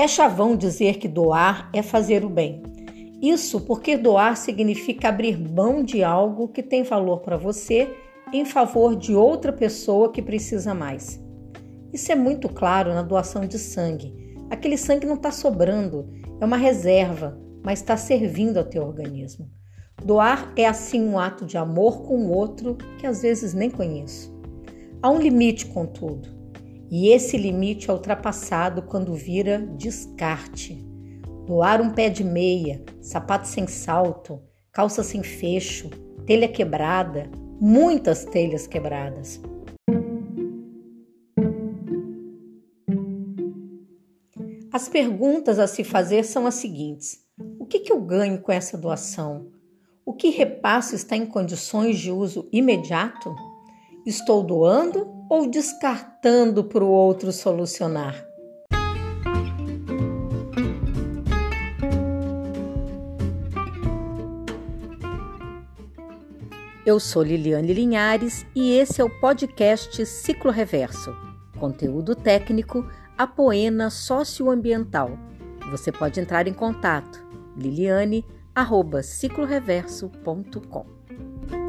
É chavão dizer que doar é fazer o bem. Isso porque doar significa abrir mão de algo que tem valor para você em favor de outra pessoa que precisa mais. Isso é muito claro na doação de sangue. Aquele sangue não está sobrando, é uma reserva, mas está servindo ao teu organismo. Doar é assim um ato de amor com o outro que às vezes nem conheço. Há um limite, contudo, e esse limite é ultrapassado quando vira descarte. Doar um pé de meia, sapato sem salto, calça sem fecho, telha quebrada, muitas telhas quebradas. As perguntas a se fazer são as seguintes: o que, que eu ganho com essa doação? O que repasso está em condições de uso imediato? Estou doando ou descartando para o outro solucionar? Eu sou Liliane Linhares e esse é o podcast Ciclo Reverso. Conteúdo técnico, apoena socioambiental. Você pode entrar em contato liliane.cicloreverso.com.